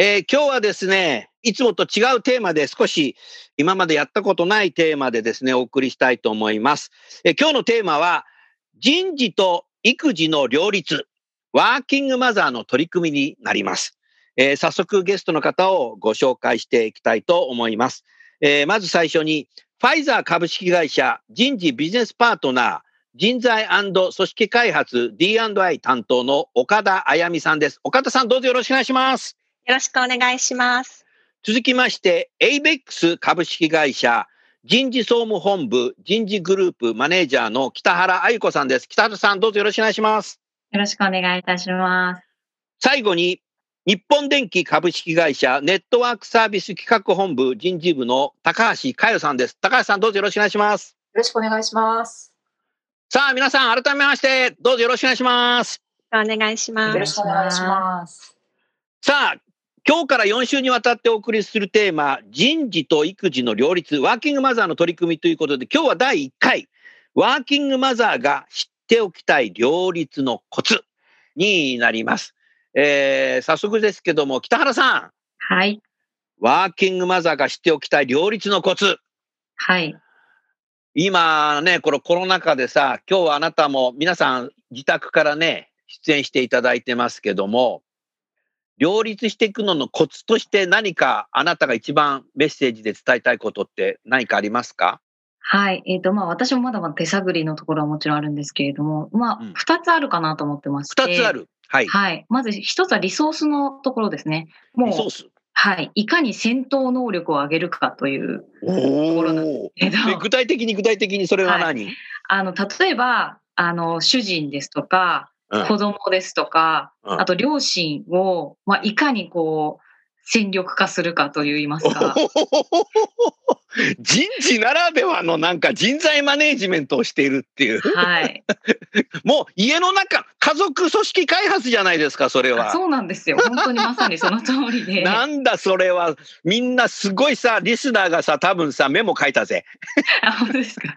えー、今日はですねいつもと違うテーマで少し今までやったことないテーマでですねお送りしたいと思います、えー、今日のテーマは人事と育児の両立ワーキングマザーの取り組みになります。えー、早速ゲストの方をご紹介していきたいと思います。え、まず最初に、ファイザー株式会社人事ビジネスパートナー人材組織開発 D&I 担当の岡田あやみさんです。岡田さんどうぞよろしくお願いします。よろしくお願いします。続きまして、ABEX 株式会社人事総務本部人事グループマネージャーの北原愛子さんです。北原さんどうぞよろしくお願いします。よろしくお願いいたします。最後に、日本電機株式会社ネットワークサービス企画本部人事部の高橋佳代さんです。高橋さんどうぞよろしくお願いします。よろしくお願いします。さあ、皆さん改めまして、どうぞよろしくお願いします。お願いします。よろしくお願いします。さあ、今日から4週にわたってお送りするテーマ、人事と育児の両立、ワーキングマザーの取り組みということで、今日は第1回、ワーキングマザーが知っておきたい両立のコツになります。えー、早速ですけども、北原さん。はい。ワーキングマザーが知っておきたい両立のコツ。はい。今ね、このコロナ禍でさ、今日はあなたも皆さん自宅からね、出演していただいてますけども、両立していくののコツとして何かあなたが一番メッセージで伝えたいことって何かありますか？はい。えっ、ー、と、まあ、私もまだまだ手探りのところはもちろんあるんですけれども、まあ、二、つあるかなと思ってまして。二つある。はい。はい。まず一つはリソースのところですね。もう、リソースはい。いかに戦闘能力を上げるかというところなんですけど。具体的に具体的にそれは何、はい、あの、例えば、あの、主人ですとか、子供ですとか、うん、あと両親を、まあ、いかにこう、戦力化するかといいますか。人事ならではのなんか人材マネージメントをしているっていう。はい。もう家の中、家族組織開発じゃないですか、それは。そうなんですよ。本当にまさにその通りで。なんだそれは。みんなすごいさ、リスナーがさ、多分さ、メモ書いたぜ。あ、本当ですか。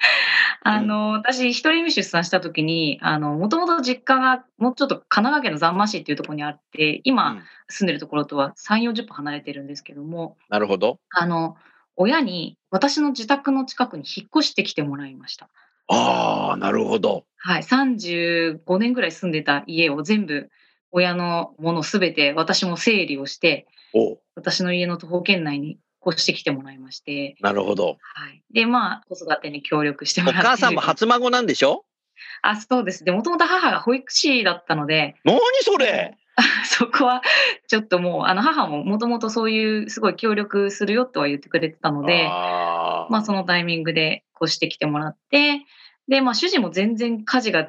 あの、私、一人目出産した時に、あの、もともと実家がもうちょっと神奈川県の座間市っていうところにあって、今住んでるところとは3、40分離れてるんですけども。なるほど。あの、親に私の自宅の近くに引っ越してきてもらいました。ああ、なるほど。はい。35年ぐらい住んでた家を全部、親のものすべて私も整理をして、私の家の徒歩圏内に越してきてもらいまして。なるほど。はい。で、まあ、子育てに協力してもらって。お母さんも初孫なんでしょ？あ、そうです。で、もともと母が保育士だったので。何それ？そこは、ちょっともう、あの、母ももともとそういう、すごい協力するよとは言ってくれてたので、あまあ、そのタイミングで越してきてもらって、で、まあ、主人も全然家事が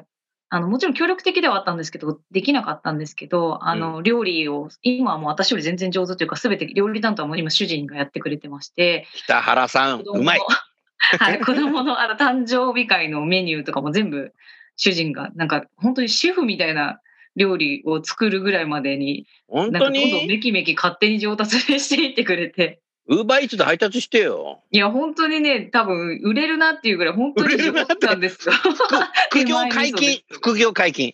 あの、もちろん協力的ではあったんですけど、できなかったんですけど、あの、料理を、今はもう私より全然上手というか、すべて料理担当はもう今主人がやってくれてまして。北原さん、うまい。はい、子供のあの誕生日会のメニューとかも全部主人が、なんか本当にシェフみたいな料理を作るぐらいまでに、本当にどんどんめきめき勝手に上達していってくれて。ウーバーイーツで配達してよ。いや、本当にね、多分売れるなっていうぐらい、本当に上手なんですよ。副業解禁、副業解禁。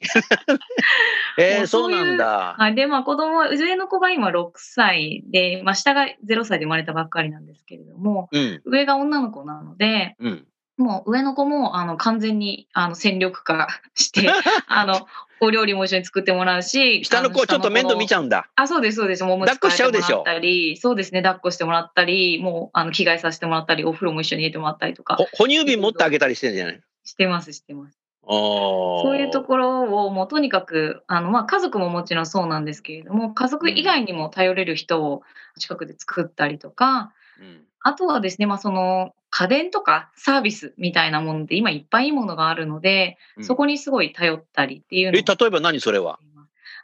えー、そうなんだ。はい。で、まあ子供は、上の子が今6歳で、まあ下が0歳で生まれたばっかりなんですけれども、うん、上が女の子なので、うんもう上の子もあの完全にあの戦力化して、あのお料理も一緒に作ってもらうし、下の子ちょっと面倒見ちゃうんだ。あ、そうです、そうです。もう抱っこしちゃうでしょもったり、そうですね、抱っこしてもらったり、もうあの着替えさせてもらったり、お風呂も一緒に入れてもらったりとかほ哺乳瓶持ってあげたりしてんじゃない？してます、してます。そそういうところをもうとにかくあの、まあ、家族ももちろんそうなんですけれども家族以外にも頼れる人を近くで作ったりとか、うんあとはですね、まあ、その家電とかサービスみたいなものって今いっぱいいいものがあるので、うんそこにすごい頼ったりっていうのえ、例えば何それは？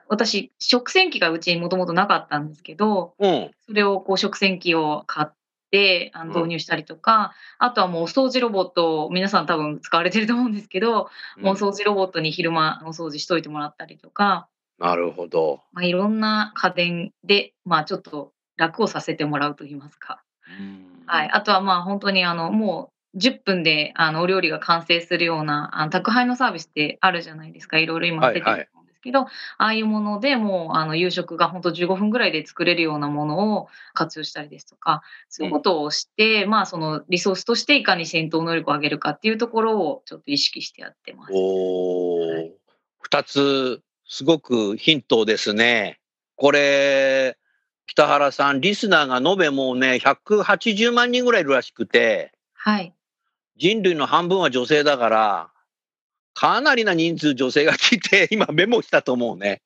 私食洗機がうちにもともとなかったんですけどうん。それをこう食洗機を買ってあのうん導入したりとか、あとはもうお掃除ロボットを皆さん多分使われてると思うんですけど、もうお掃除ロボットに昼間お掃除しといてもらったりとか、なるほど。まあ、いろんな家電で、まあ、ちょっと楽をさせてもらうと言いますか。はい。あとはまあ本当にあのもう10分であのお料理が完成するようなあの宅配のサービスってあるじゃないですか。いろいろ今出てると思うんですけど、ああいうものでもうあの夕食が本当15分ぐらいで作れるようなものを活用したりですとか、そういうことをして、まあそのリソースとしていかに戦闘能力を上げるかっていうところをちょっと意識してやってます。おお、はい二つ、すごくヒントですね。これ、北原さん、リスナーが延べもうね、180万人ぐらいいるらしくて、はい。人類の半分は女性だから、かなりな人数女性が来て、今メモしたと思うね。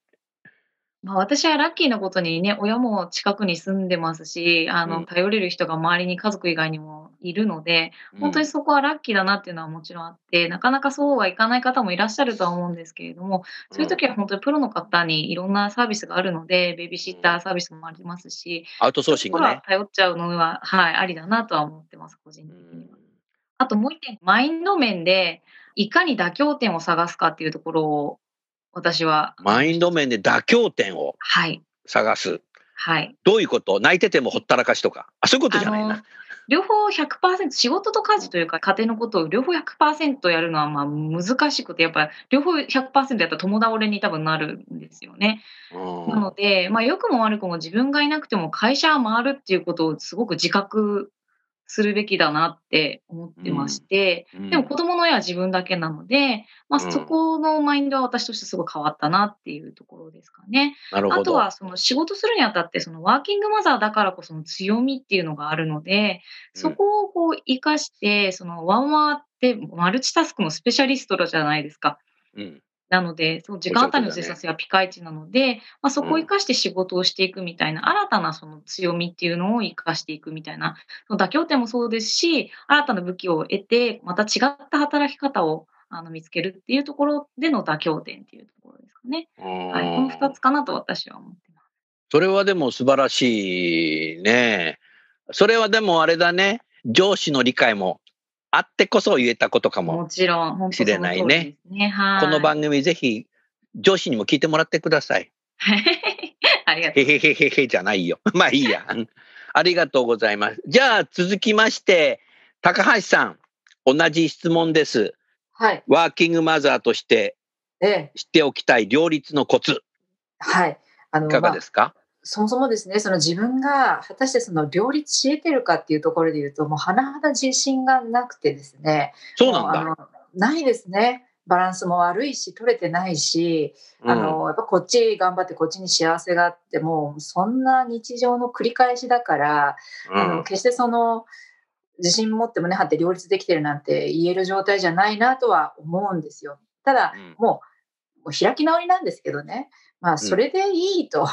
まあ、私はラッキーなことにね、親も近くに住んでますし、あの、うん頼れる人が周りに家族以外にもいるので、本当にそこはラッキーだなっていうのはもちろんあって、なかなかそうはいかない方もいらっしゃるとは思うんですけれども、そういう時は本当にプロの方にいろんなサービスがあるので、ベビーシッターサービスもありますし、アウトソーシングね。頼っちゃうのは、はい、ありだなとは思ってます、個人的には。あともう一点、マインド面で、いかに妥協点を探すかっていうところを、私は。マインド面で妥協点をはい、探す。はい。どういうこと？泣いててもほったらかしとか。あ、そういうことじゃないな。両方100%仕事と家事というか家庭のことを両方100%やるのはまあ難しくてやっぱり両方100%やったら共倒れに多分なるんですよね。うんなので、まあ、良くも悪くも自分がいなくても会社は回るっていうことをすごく自覚するべきだなって思ってまして、うん。でも子供の親は自分だけなので、まあ、うん。そこのマインドは私としてすごい変わったなっていうところですかね。あとはその仕事するにあたってそのワーキングマザーだからこその強みっていうのがあるので、そこをこう活かして、そのワンワーってマルチタスクのスペシャリストじゃないですか。うんなので、その時間あたりの生産性はピカイチなので、まあ、そこを生かして仕事をしていくみたいな、新たなその強みっていうのを生かしていくみたいな、その妥協点もそうですし、新たな武器を得て、また違った働き方をあの見つけるっていうところでの妥協点っていうところですかね。はい、この2つかなと私は思ってます。それはでも素晴らしいね。それはでもあれだね。上司の理解もあってこそ言えたことかも。もちろん、本当しれないねね。はい。この番組ぜひ上司にも聞いてもらってください。ありがとう。へへへへへじゃないよ。まあいいや。ありがとうございます。じゃあ続きまして、高橋さん、同じ質問です。はい。ワーキングマザーとしてええ、知っておきたい両立のコツ、はい。あの、いかがまあですか、そもそもですね、その自分が果たしてその両立し得てるかっていうところで言うと、もう甚だ自信がなくてですね。そうなんだ。ないですね。バランスも悪いし、取れてないし、あの、やっぱこっち頑張ってこっちに幸せがあっても、そんな日常の繰り返しだから、うんあの、決してその、自信持って胸張って両立できてるなんて言える状態じゃないなとは思うんですよ。ただ、うんもう、もう開き直りなんですけどね。まあ、それでいいと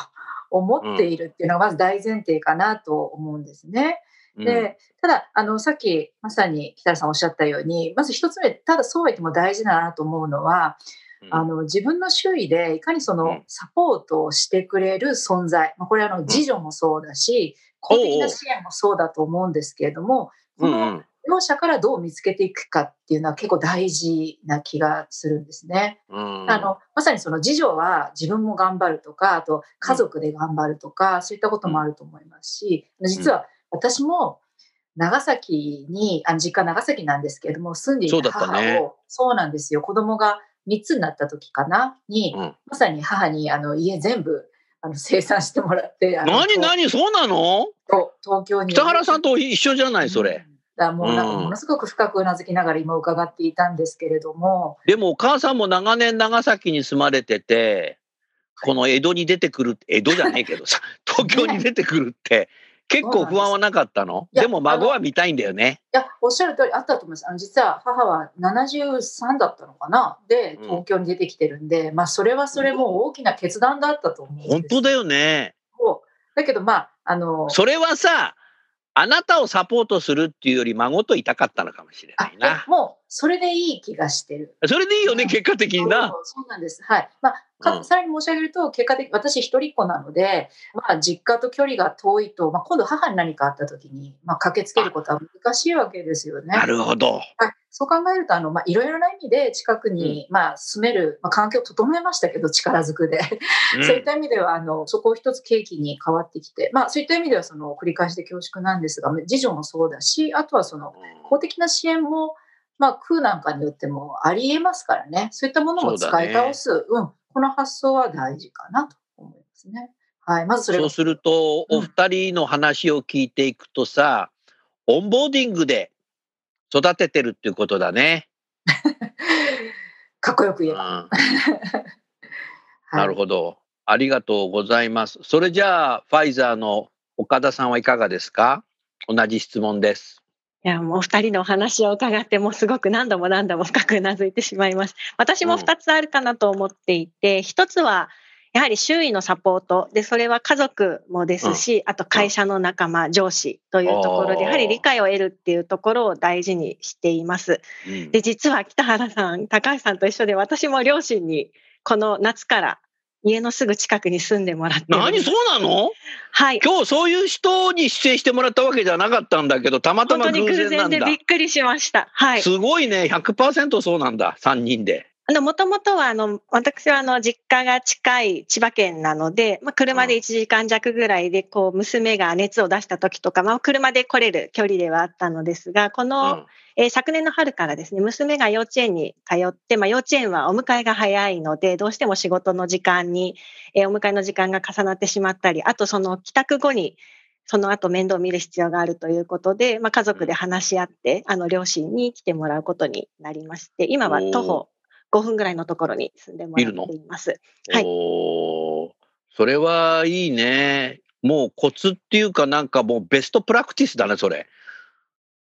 思っているっていうのがまず大前提かなと思うんですね。うん。で、ただ、あの、さっきまさに北原さんおっしゃったように、まず一つ目、ただそうは言っても大事だなと思うのは、うん。あの、自分の周囲でいかにそうん。のサポートをしてくれる存在、まあ、これあの、自助もそうだし、公的な支援もそうだと思うんですけれども、この両者からどう見つけていくかっていうのは結構大事な気がするんですね。うん。あの、まさにその自助は自分も頑張るとか、あと家族で頑張るとか、そういったこともあると思いますし、実は私も長崎に、あの実家長崎なんですけれども、住んでいた母を、そうなんですよ、子供が3つになった時かな、に、うん。まさに母にあの家全部あの生産してもらって、何何そうなの？と東京に。北原さんと一緒じゃないそれ。うんだもうなんかものすごく深くうなずきながら今伺っていたんですけれども。でもお母さんも長年長崎に住まれてて、この江戸に出てくる、江戸じゃねえけどさ、東京に出てくるって、結構不安はなかったの？でも孫は見たいんだよね。いや、おっしゃる通りあったと思います。あの実は母は73だったのかな？で、東京に出てきてるんで、うん、まあそれはそれも大きな決断だったと思う本当だよね。だけどまあ、あの。それはさ、あなたをサポートするっていうより孫といたかったのかもしれないな。もう、それでいい気がしてる。それでいいよね、結果的にな。そうなんです。はい。まあ、かさらに申し上げると、結果的私一人っ子なので、まあ、実家と距離が遠いと、まあ、今度母に何かあった時に、まあ、駆けつけることは難しいわけですよね。なるほど。はい。そう考えると、あの、まあ、いろいろな意味で近くに、まあ、住める、まあ、環境を整えましたけど、力ずくで。そういった意味では、あの、そこを一つ契機に変わってきて、まあ、そういった意味では、その、繰り返しで恐縮なんですが、次女もそうだし、あとはその、公的な支援も、まあ、空なんかによってもありえますからね。そういったものも使い倒す。うね、うん。この発想は大事かなと思いますね。はい。まずそれそうすると、お二人の話を聞いていくとさ、うん、オンボーディングで育ててるっていうことだね。かっこよく言えば。うん、なるほど。ありがとうございます。それじゃあ、ファイザーの岡田さんはいかがですか？同じ質問です。いや、もう二人のお話を伺って、もすごく何度も何度も深くうなずいてしまいます。私も二つあるかなと思っていて、一、うん、つは、やはり周囲のサポートで、それは家族もですし、うん、あと会社の仲間、上司というところで、やはり理解を得るっていうところを大事にしています。うん、で、実は北原さん、高橋さんと一緒で、私も両親にこの夏から家のすぐ近くに住んでもらって何？そうなの？はい。今日そういう人に出演してもらったわけじゃなかったんだけど、たまたま偶然なんだ。本当に偶然でびっくりしました。はい。すごいね。100%そうなんだ。3人で。あの、もともとは、あの、私は、あの、実家が近い千葉県なので、まあ、車で1時間弱ぐらいで、こう、娘が熱を出した時とか、まあ、車で来れる距離ではあったのですが、この、えー、昨年の春からですね、娘が幼稚園に通って、まあ、幼稚園はお迎えが早いので、どうしても仕事の時間に、えー、お迎えの時間が重なってしまったり、あとその帰宅後に、その後面倒を見る必要があるということで、まあ、家族で話し合って、あの、両親に来てもらうことになりまして、今は徒歩5分ぐらいのところに住んでもらっています。はい。おそれはいいね。もうコツっていうかなんかもうベストプラクティスだね、それ。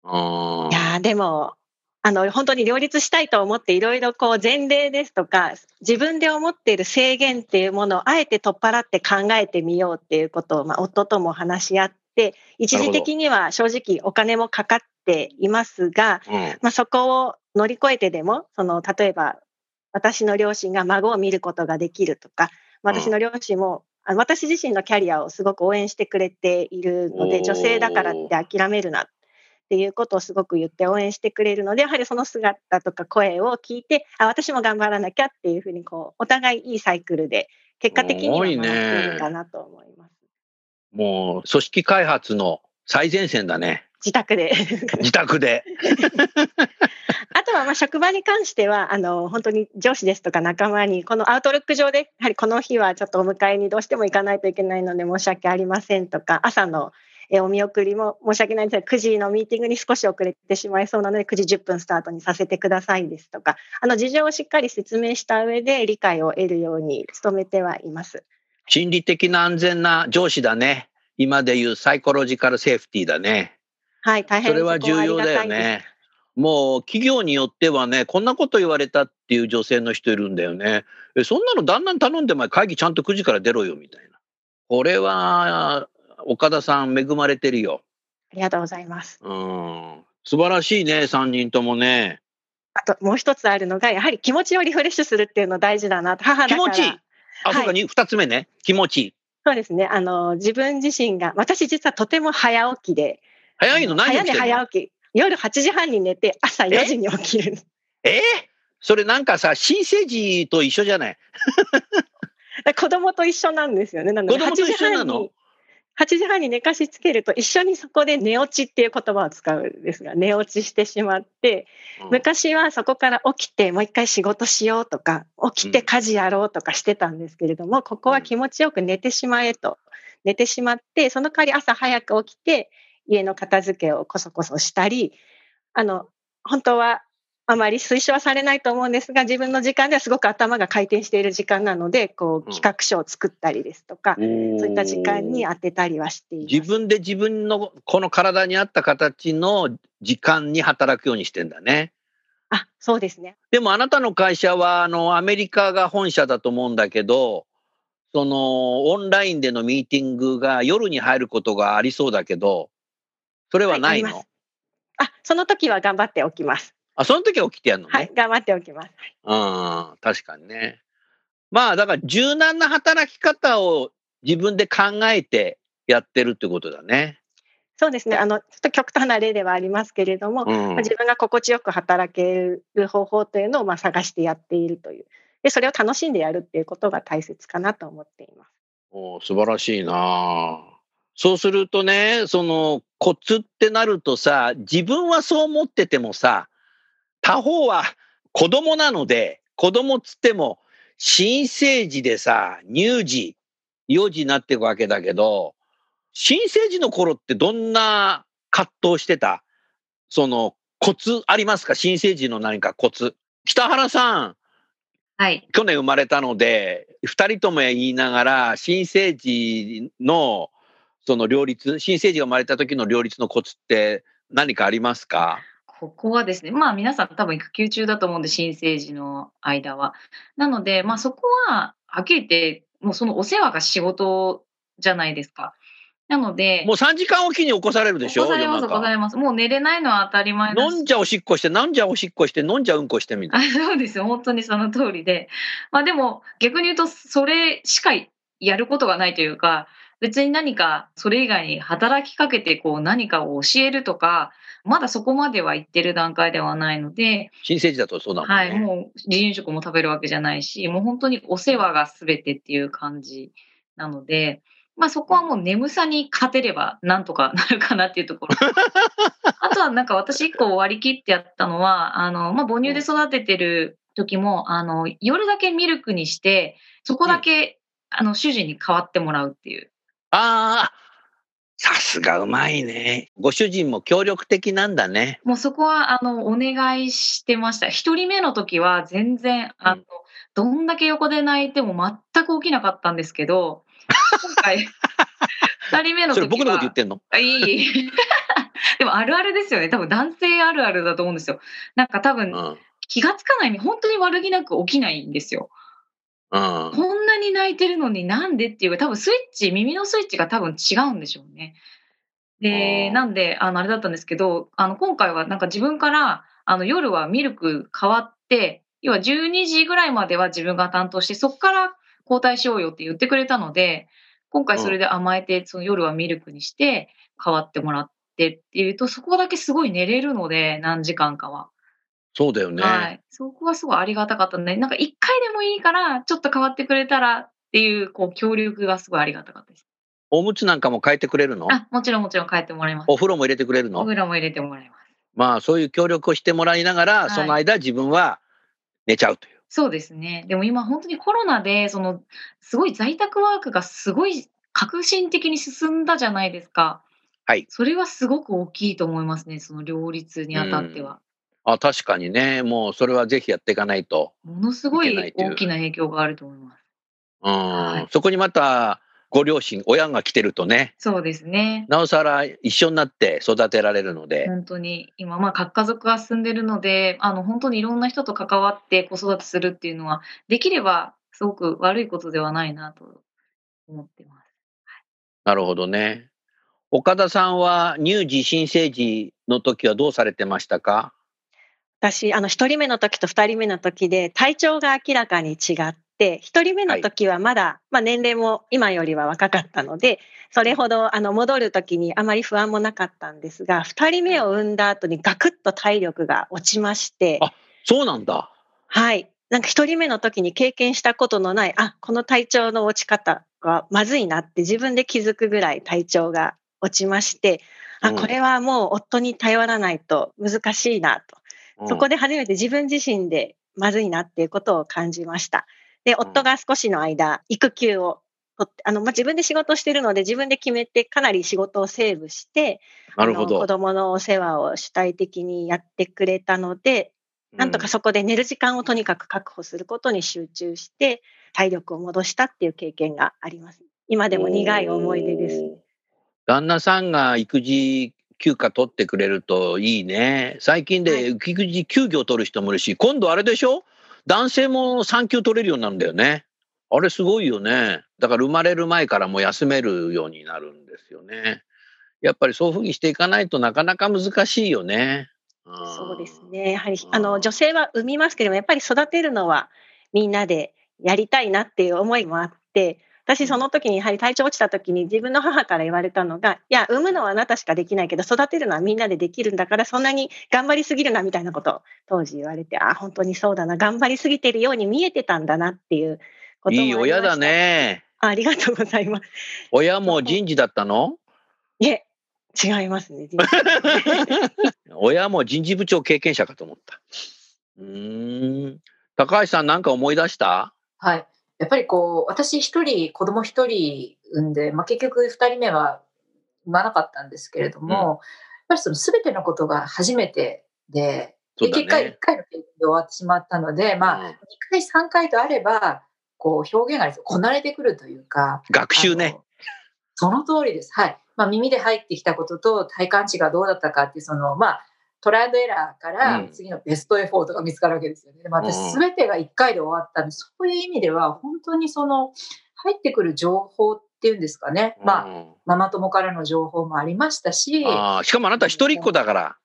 いやでも、あの、本当に両立したいと思っていろいろこう前例ですとか、自分で思っている制限っていうものをあえて取っ払って考えてみようっていうことを、まあ、夫とも話し合って、一時的には正直お金もかかっていますが、うん、まあ、そこを乗り越えてでも、その、例えば私の両親が孫を見ることができるとか、私の両親も、うん、私自身のキャリアをすごく応援してくれているので、女性だからって諦めるなっていうことをすごく言って応援してくれるので、やはりその姿とか声を聞いて、あ、私も頑張らなきゃっていうふうに、こう、お互いいいサイクルで、結果的には回ってるかなと思います。もう、組織開発の最前線だね。自宅で。自宅で。あとはまあ職場に関しては、あの、本当に上司ですとか仲間に、このアウトロック上で、やはりこの日はちょっとお迎えにどうしても行かないといけないので申し訳ありませんとか、朝のお見送りも申し訳ないんですが、9時のミーティングに少し遅れてしまいそうなので、9時10分スタートにさせてくださいですとか、あの、事情をしっかり説明した上で理解を得るように努めてはいます。心理的な安全な上司だね。今でいうサイコロジカルセーフティーだね。はい、大変それは重要だよね。もう企業によってはね、こんなこと言われたっていう女性の人いるんだよね。え、そんなの旦那に頼んで前会議ちゃんと9時から出ろよみたいな。これは、岡田さん恵まれてるよ。ありがとうございます。うん。素晴らしいね、3人ともね。あともう一つあるのが、やはり気持ちをリフレッシュするっていうの大事だなと。母だから気持ちいい。あ、はい、そうか、2つ目ね。気持ちいい。そうですね。あの、自分自身が、私実はとても早起きで、早いの？何起きて早起き。夜8時半に寝て朝4時に起きる。え？えそれなんかさ、新生児と一緒じゃない？子供と一緒なんですよね。なので8時半に。8時半に寝かしつけると一緒にそこで寝落ちっていう言葉を使うんですが寝落ちしてしまって、うん、昔はそこから起きてもう一回仕事しようとか起きて家事やろうとかしてたんですけれども、ここは気持ちよく寝てしまえと寝てしまってその代わり朝早く起きて家の片付けをこそこそしたり、あの、本当はあまり推奨はされないと思うんですが、自分の時間ではすごく頭が回転している時間なので、こう企画書を作ったりですとか、うん、そういった時間に当てたりはしています。自分で自分のこの体に合った形の時間に働くようにしてんだね。あ、そうですね。でもあなたの会社はあのアメリカが本社だと思うんだけど、そのオンラインでのミーティングが夜に入ることがありそうだけど、それはないの、はい、あその時は頑張っておきます。あ、その時は起きてやるのね。はい、頑張っておきます。うん、確かにね。まあ、だから柔軟な働き方を自分で考えてやってるってことだね。そうですね。あの、ちょっと極端な例ではありますけれども、うん、まあ、自分が心地よく働ける方法というのをまあ探してやっているという。で、それを楽しんでやるっていうことが大切かなと思っています。お素晴らしいなそうするとね、そのコツってなるとさ、自分はそう思っててもさ、他方は子供なので、子供つっても、新生児でさ、乳児、幼児になっていくわけだけど、新生児の頃ってどんな葛藤してた？そのコツありますか？新生児の何かコツ。北原さん。はい。去年生まれたので、二人とも言いながら、新生児のその両立、新生児が生まれた時の両立のコツって何かありますか？ここはですね、まあ皆さん多分育休中だと思うんで、新生児の間は。なので、まあそこは、はっきり言って、もうそのお世話が仕事じゃないですか。なので。もう3時間おきに起こされるでしょ？起こされます、起こされます。もう寝れないのは当たり前だし。飲んじゃおしっこして、飲んじゃおしっこして、飲んじゃうんこしてみたいな。そうですよ。本当にその通りで。まあでも、逆に言うと、それしかやることがないというか、別に何かそれ以外に働きかけてこう何かを教えるとか、まだそこまでは行ってる段階ではないので。新生児だとそうだもんね。はい、もう離乳食も食べるわけじゃないし、もう本当にお世話が全てっていう感じなので、まあそこはもう眠さに勝てればなんとかなるかなっていうところ。あとはなんか私一個割り切ってやったのは、あの、まあ母乳で育ててる時も、あの、夜だけミルクにして、そこだけ、あの、主人に代わってもらうっていう。ああ、さすがうまいね。ご主人も協力的なんだね。もうそこは、あの、お願いしてました。一人目の時は全然、あの、うん、どんだけ横で泣いても全く起きなかったんですけど、今回、二人目の時は。それ僕のこと言ってんの？あいいいい。でもあるあるですよね。多分男性あるあるだと思うんですよ。なんか多分、うん、気がつかないに本当に悪気なく起きないんですよ。うん、こんなに泣いてるのになんでっていう多分スイッチ耳のスイッチが多分違うんでしょうね。でなんであのあれだったんですけどあの今回はなんか自分からあの夜はミルク変わって要は12時ぐらいまでは自分が担当してそこから交代しようよって言ってくれたので今回それで甘えてその夜はミルクにして変わってもらってっていうとそこだけすごい寝れるので何時間かは。そうだよね。はい。そこはすごいありがたかったんで、なんか一回でもいいから、ちょっと変わってくれたらっていう、こう、協力がすごいありがたかったです。おむつなんかも変えてくれるの？あ、もちろんもちろん変えてもらいます。お風呂も入れてくれるの？お風呂も入れてもらいます。まあ、そういう協力をしてもらいながら、はい、その間自分は寝ちゃうという。そうですね。でも今本当にコロナで、その、すごい在宅ワークがすごい革新的に進んだじゃないですか。はい。それはすごく大きいと思いますね、その両立にあたっては。あ、確かにね、もうそれはぜひやっていかないと。ものすごい大きな影響があると思います。うん、はい、そこにまたご両親、親が来てるとね。そうですね。なおさら一緒になって育てられるので。本当に、今、まあ、核家族が進んでるので、あの、本当にいろんな人と関わって子育てするっていうのは、できればすごく悪いことではないなと思ってます。はい、なるほどね。岡田さんは乳児、新生児の時はどうされてましたか？私、あの、一人目の時と二人目の時で体調が明らかに違って、一人目の時はまだ、はい、まあ年齢も今よりは若かったので、それほどあの戻る時にあまり不安もなかったんですが、二人目を産んだ後にガクッと体力が落ちまして。あ、そうなんだ。はい。なんか一人目の時に経験したことのない、あ、この体調の落ち方がまずいなって自分で気づくぐらい体調が落ちまして、あ、これはもう夫に頼らないと難しいなと。そこで初めて自分自身でまずいなっていうことを感じました。で、夫が少しの間、育休をとって、あの、まあ、自分で仕事してるので、自分で決めて、かなり仕事をセーブして、なるほど。子供のお世話を主体的にやってくれたので、なんとかそこで寝る時間をとにかく確保することに集中して、体力を戻したっていう経験があります。今でも苦い思い出です。旦那さんが育児休暇取ってくれるといいね。最近で育児休業取る人もいるし、今度あれでしょ？男性も産休取れるようになるんだよね。あれすごいよね。だから生まれる前からも休めるようになるんですよね。やっぱりそういうふうにしていかないとなかなか難しいよね。そうですね。やはりあの女性は産みますけども、やっぱり育てるのはみんなでやりたいなっていう思いもあって、私その時にやはり体調落ちた時に自分の母から言われたのが、いや、産むのはあなたしかできないけど、育てるのはみんなでできるんだから、そんなに頑張りすぎるなみたいなことを当時言われて、あ、本当にそうだな、頑張りすぎてるように見えてたんだなっていうこともいい親だね。ありがとうございます。親も人事だったの？いえ、違いますね。親も人事部長経験者かと思った。うん。高橋さんなんか思い出した？はい。やっぱりこう、私一人、子供一人産んで、まあ、結局二人目は産まなかったんですけれども、うん、やっぱりその全てのことが初めてで、で、結果一回の経験で終わってしまったので、まあ、二回三回とあれば、こう表現がこなれてくるというか。学習ね。その通りです。はい。まあ、耳で入ってきたことと体感値がどうだったかっていう、その、まあ、トライアンドエラーから次のベストエフォートが見つかるわけですよね。でも私全てが1回で終わったんで、そういう意味では本当にその入ってくる情報っていうんですかね。まあ、ママ友からの情報もありましたし。しかもあなた一人っ子だから。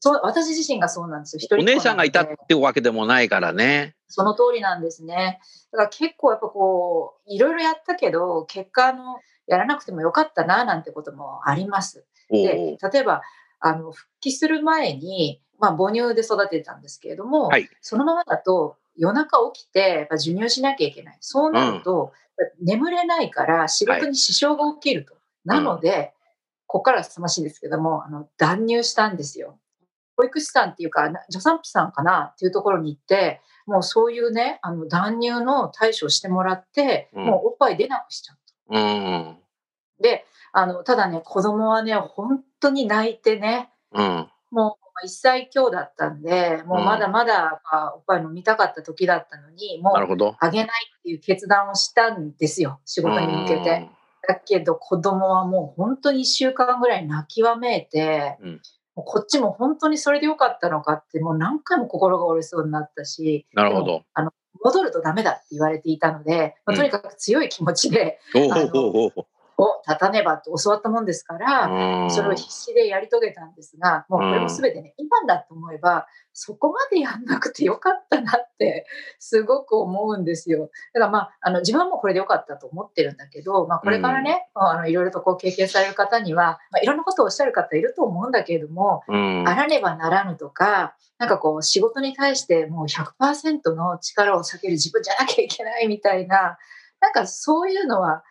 そう、私自身がそうなんですよ。一人お姉さんがいたってわけでもないからね。その通りなんですね。だから結構やっぱこう、いろいろやったけど、結果の、やらなくてもよかったな、なんてこともあります。で、例えば、あの、復帰する前に、まあ、母乳で育ててたんですけれども、はい、そのままだと夜中起きて、やっぱ授乳しなきゃいけない。そうなると、うん、眠れないから仕事に支障が起きると。はい、なので、うん、ここからすましいですけども、あの、断乳したんですよ。保育士さんっていうか、助産婦さんかなっていうところに行って、もうそういうね、あの、断乳の対処をしてもらって、うん、もうおっぱい出なくしちゃった。うん、で、あの、ただね、子供はね、本当に泣いてね、うん、もう1歳強だったんで、もうまだまだおっぱい飲みたかった時だったのに、もうあげないっていう決断をしたんですよ、仕事に向けて。だけど子供はもう本当に1週間ぐらい泣きわめいて、うん、こっちも本当にそれでよかったのかって、もう何回も心が折れそうになったし、なるほど。あの戻るとダメだって言われていたので、まあ、とにかく強い気持ちで、うん、を立たねばと教わったもんですから、それを必死でやり遂げたんですが、もうこれも全てね、今だと思えば、そこまでやんなくてよかったなって、すごく思うんですよ。だからまあ、あの、自分もこれでよかったと思ってるんだけど、まあ、これからね、あの、いろいろとこう経験される方には、まあ、いろんなことをおっしゃる方いると思うんだけれども、あらねばならぬとか、なんかこう、仕事に対してもう100%の力を避ける自分じゃなきゃいけないみたいな、なんかそういうのは、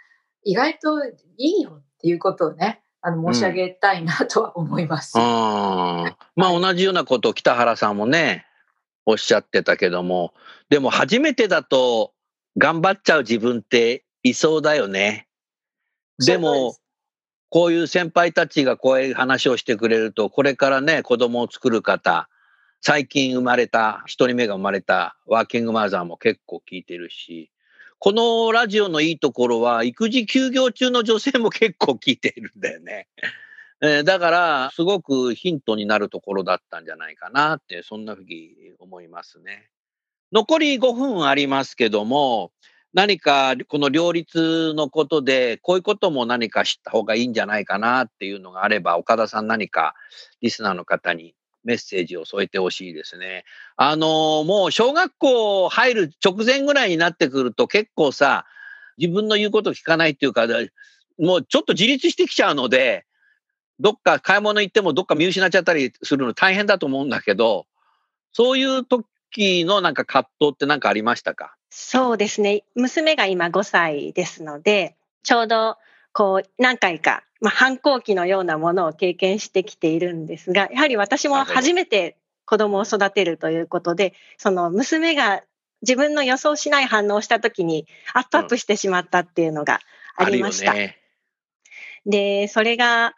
意外といいよっていうことをね、あの申し上げたいなとは思います。うん、まあ同じようなことを北原さんもね、おっしゃってたけども、でも初めてだと頑張っちゃう自分っていそうだよね。でも、こういう先輩たちがこういう話をしてくれると、これからね、子供を作る方、最近生まれた、一人目が生まれたワーキングマザーも結構聞いてるし、このラジオのいいところは、育児休業中の女性も結構聞いているんだよね。えー、だから、すごくヒントになるところだったんじゃないかなって、そんなふうに思いますね。残り5分ありますけども、何かこの両立のことで、こういうことも何か知った方がいいんじゃないかなっていうのがあれば、岡田さん何かリスナーの方にメッセージを添えてほしいですね。あの、もう小学校入る直前ぐらいになってくると結構さ、自分の言うこと聞かないっていうか、もうちょっと自立してきちゃうので、どっか買い物行ってもどっか見失っちゃったりするの大変だと思うんだけど、そういう時のなんか葛藤って何かありましたか？そうですね。娘が今5歳ですので、ちょうどこう何回かまあ、反抗期のようなものを経験してきているんですが、やはり私も初めて子供を育てるということで、その娘が自分の予想しない反応をした時にアップアップしてしまったっていうのがありました。うんね、で、それが、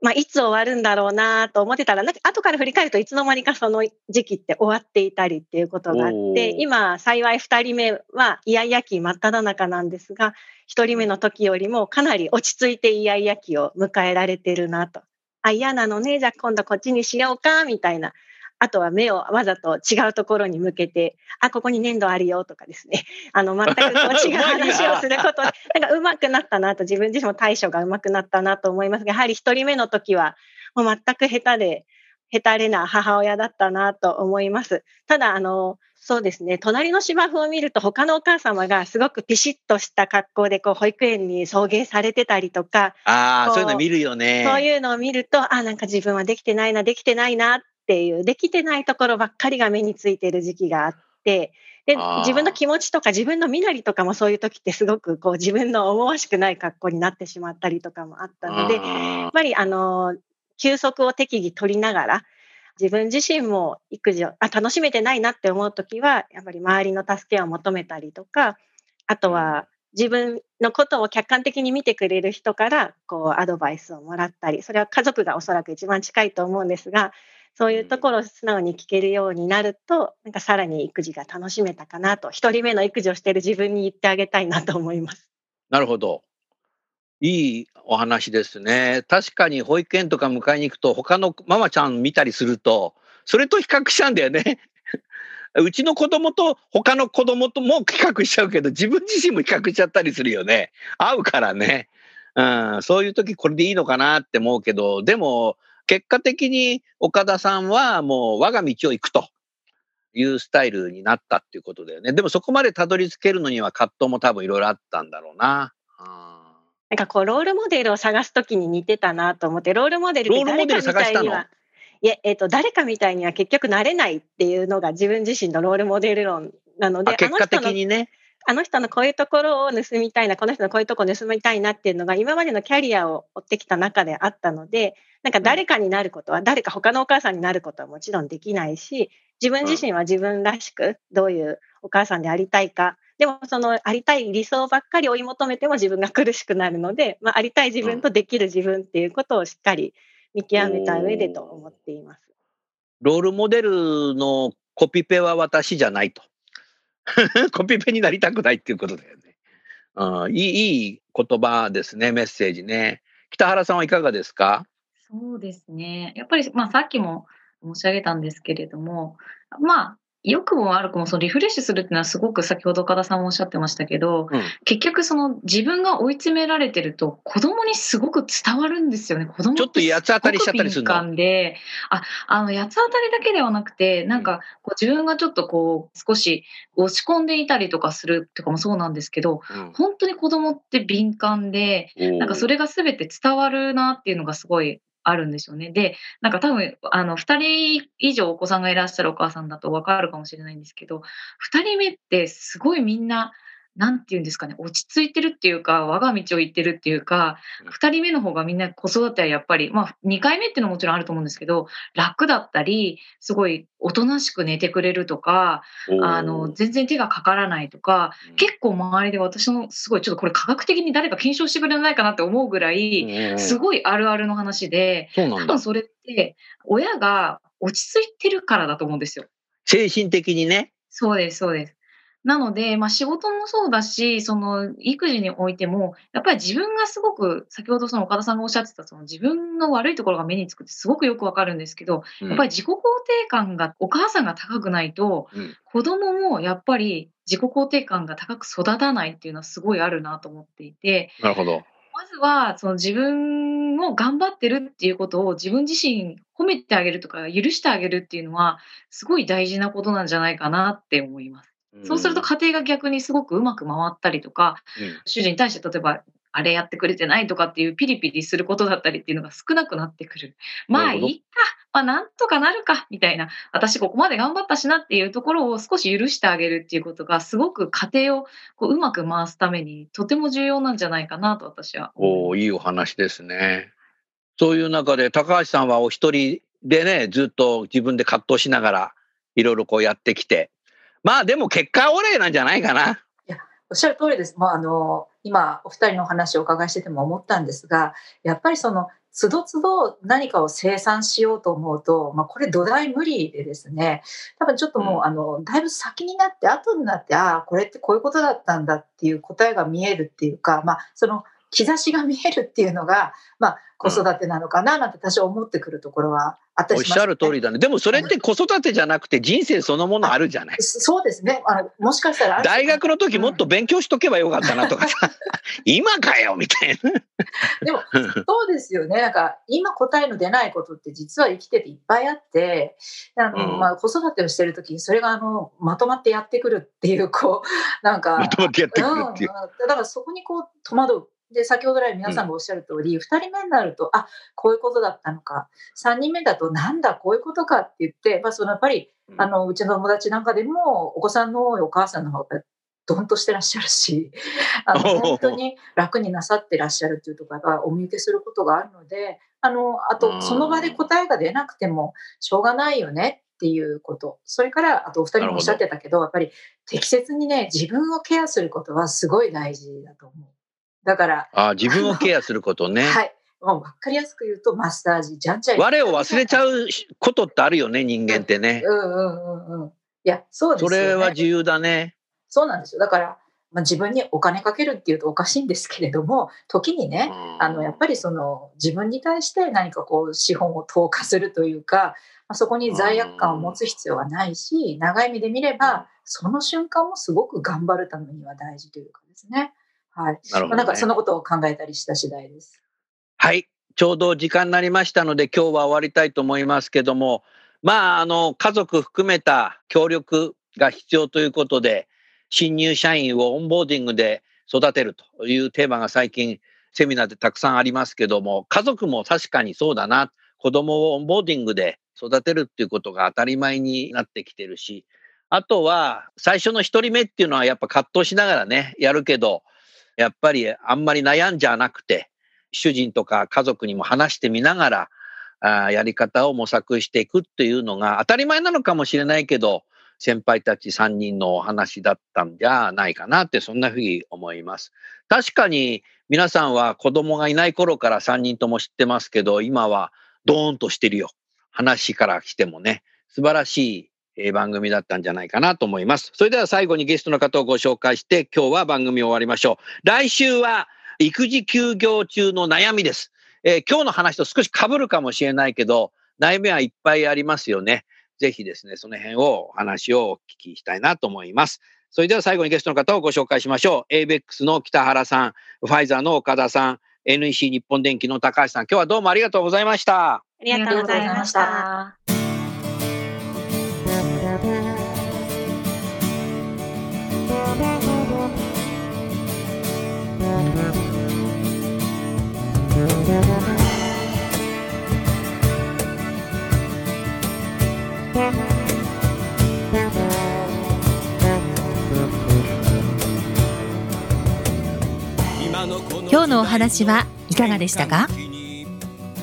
まあ、いつ終わるんだろうなと思ってたら、なんか後から振り返るといつの間にかその時期って終わっていたりっていうことがあって、今幸い2人目はイヤイヤ期真っ只中なんですが、1人目の時よりもかなり落ち着いてイヤイヤ期を迎えられてるなと。あ、嫌なのね、じゃあ今度こっちにしようか、みたいなあとは目をわざと違うところに向けて、あ、ここに粘土あるよとかですね。あの、全く違う話をすることで、なんか上手くなったなと、自分自身も対処が上手くなったなと思いますが、やはり一人目の時は、もう全く下手で、下手れな母親だったなと思います。ただ、あの、そうですね。隣の芝生を見ると他のお母様がすごくピシッとした格好でこう保育園に送迎されてたりとか。ああ、そういうの見るよね。そういうのを見ると、あ、なんか自分はできてないな、できてないなっっていう、できてないところばっかりが目についてる時期があって、で、自分の気持ちとか自分の身なりとかもそういう時ってすごくこう自分の思わしくない格好になってしまったりとかもあったので、やっぱりあの、休息を適宜取りながら、自分自身も育児をあ楽しめてないなって思う時は、やっぱり周りの助けを求めたりとか、あとは自分のことを客観的に見てくれる人からこうアドバイスをもらったり、それは家族がおそらく一番近いと思うんですが、そういうところを素直に聞けるようになると、なんかさらに育児が楽しめたかなと、一人目の育児をしている自分に言ってあげたいなと思います。なるほど。いいお話ですね。確かに保育園とか迎えに行くと、他のママちゃん見たりすると、それと比較しちゃうんだよね。うちの子供と他の子供とも比較しちゃうけど、自分自身も比較しちゃったりするよね。合うからね。うん、そういう時これでいいのかなって思うけど、でも結果的に岡田さんはもう我が道を行くというスタイルになったっていうことだよね。でもそこまでたどり着けるのには葛藤も多分いろいろあったんだろうな。なんかこうロールモデルを探すときに似てたなと思ってロールモデルって誰かみたいにはいや、えっ、ー、と、誰かみたいには結局なれないっていうのが自分自身のロールモデル論なので、結果的にね。あの人のこういうところを盗みたいな、この人のこういうところを盗みたいなっていうのが今までのキャリアを追ってきた中であったので、なんか誰かになることは、誰か他のお母さんになることはもちろんできないし、自分自身は自分らしくどういうお母さんでありたいか、でもそのありたい理想ばっかり追い求めても自分が苦しくなるので、まあ、ありたい自分とできる自分っていうことをしっかり見極めた上でと思っています。ロールモデルのコピペは私じゃないと。コピペになりたくないっていうことだよね。うん、いい、いい言葉ですね、メッセージね。北原さんはいかがですか？そうですね。やっぱり、まあ、さっきも申し上げたんですけれども、まあ、良くも悪くもそのリフレッシュするっていうのはすごく先ほど岡田さんもおっしゃってましたけど、うん、結局その自分が追い詰められてると子供にすごく伝わるんですよね。子供ちょっと八つ当たりしちゃったりするの。で、あ、あの八つ当たりだけではなくて、なんかこう自分がちょっとこう少し落ち込んでいたりとかするとかもそうなんですけど、うん、本当に子供って敏感で、なんかそれが全て伝わるなっていうのがすごいあるんですよね。で、なんか多分、あの、2人以上お子さんがいらっしゃるお母さんだとわかるかもしれないんですけど、2人目ってすごいみんな、なんて言うんですかね、落ち着いてるっていうか、我が道を行ってるっていうか、2人目の方がみんな子育てはやっぱり、まあ、2回目っていうのはもちろんあると思うんですけど、楽だったり、すごいおとなしく寝てくれるとか、あの、全然手がかからないとか、結構周りで私のすごい、ちょっとこれ科学的に誰か検証してくれないかなって思うぐらい、すごいあるあるの話で、多分それって、親が落ち着いてるからだと思うんですよ。精神的にね。そうです、そうです。なので、まあ、仕事もそうだし、その育児においても、やっぱり自分がすごく、先ほどその岡田さんがおっしゃってた、その自分の悪いところが目につくってすごくよくわかるんですけど、うん、やっぱり自己肯定感が、お母さんが高くないと、うん、子供もやっぱり自己肯定感が高く育たないっていうのはすごいあるなと思っていて、なるほど。まずは、その自分を頑張ってるっていうことを自分自身褒めてあげるとか許してあげるっていうのは、すごい大事なことなんじゃないかなって思います。そうすると家庭が逆にすごくうまく回ったりとか、うん、主人に対して例えばあれやってくれてないとかっていうピリピリすることだったりっていうのが少なくなってくる。まあいいか、まあなんとかなるか、みたいな、私ここまで頑張ったしなっていうところを少し許してあげるっていうことがすごく家庭をこううまく回すためにとても重要なんじゃないかなと私は。おいいお話ですね。そういう中で高橋さんはお一人でね、ずっと自分で葛藤しながらいろいろこうやってきて、まあでも結果オレなんじゃないかな。いや、おっしゃる通りです。もうあの、今お二人のお話をお伺いしてても思ったんですが、やっぱりその、つどつど何かを生産しようと思うと、まあ、これ土台無理でですね、多分ちょっともう、あの、だいぶ先になって、後になって、ああ、これってこういうことだったんだっていう答えが見えるっていうか、まあ、その、兆しが見えるっていうのが、まあ、子育てなのかななんて多少思ってくるところはあったりします、ね、おっしゃる通りだね。でもそれって子育てじゃなくて人生そのものあるじゃない。そうですね。あのもしかしたら大学の時もっと勉強しとけばよかったなとかさ、今かよみたいな。でもそうですよね。なんか今答えの出ないことって実は生きてていっぱいあって、あの、うん、まあ子育てをしてる時にそれがあのまとまってやってくるっていうこうなんかまとまってやってくるっていう。うん、だからそこにこう戸惑う。で、先ほど来皆さんがおっしゃる通り、うん、2人目になると、あ、こういうことだったのか。3人目だと、なんだ、こういうことかって言って、まあ、そのやっぱり、あの、うちの友達なんかでも、お子さんの多いお母さんの方が、どんとしてらっしゃるし、あの、本当に楽になさってらっしゃるっていうところがお見受けすることがあるので、あの、あと、その場で答えが出なくても、しょうがないよねっていうこと。それから、あとお二人もおっしゃってたけど、やっぱり適切にね、自分をケアすることはすごい大事だと思う。だから。あ自分をケアすることね。はい。もう分かりやすく言うと、マッサージ、じゃんじゃん。我を忘れちゃうことってあるよね、人間ってね。うんうんうんうん。いや、そうですよ、ね、それは自由だね。そうなんですよ。だから、まあ、自分にお金かけるっていうとおかしいんですけれども、時にね、あの、やっぱりその、自分に対して何かこう、資本を投下するというか、まあ、そこに罪悪感を持つ必要はないし、長い目で見れば、その瞬間もすごく頑張るためには大事というかですね。はい。なるほど、ね、なんかそのことを考えたりした次第です。はい。ちょうど時間になりましたので、今日は終わりたいと思いますけども、まあ、あの、家族含めた協力が必要ということで、新入社員をオンボーディングで育てるというテーマが最近セミナーでたくさんありますけども、家族も確かにそうだな。子供をオンボーディングで育てるっていうことが当たり前になってきてるし、あとは最初の一人目っていうのはやっぱ葛藤しながらね、やるけど、やっぱりあんまり悩んじゃなくて、主人とか家族にも話してみながら、あやり方を模索していくっていうのが当たり前なのかもしれないけど、先輩たち3人のお話だったんじゃないかなって、そんなふうに思います。確かに皆さんは子供がいない頃から3人とも知ってますけど、今はドーンとしてるよ。話から来てもね、素晴らしいえ番組だったんじゃないかなと思います。それでは最後にゲストの方をご紹介して、今日は番組を終わりましょう。来週は育児休業中の悩みです。えー、今日の話と少し被るかもしれないけど、悩みはいっぱいありますよね。ぜひですね、その辺をお話をお聞きしたいなと思います。それでは最後にゲストの方をご紹介しましょう。ABEX の北原さん、ファイザーの岡田さん、NEC 日本電機の高橋さん、今日はどうもありがとうございました。ありがとうございました。今日のお話はいかがでしたか？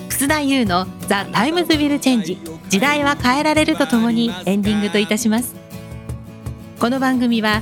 楠田優の The Times Will Change 時代は変えられるとともにエンディングといたします。この番組は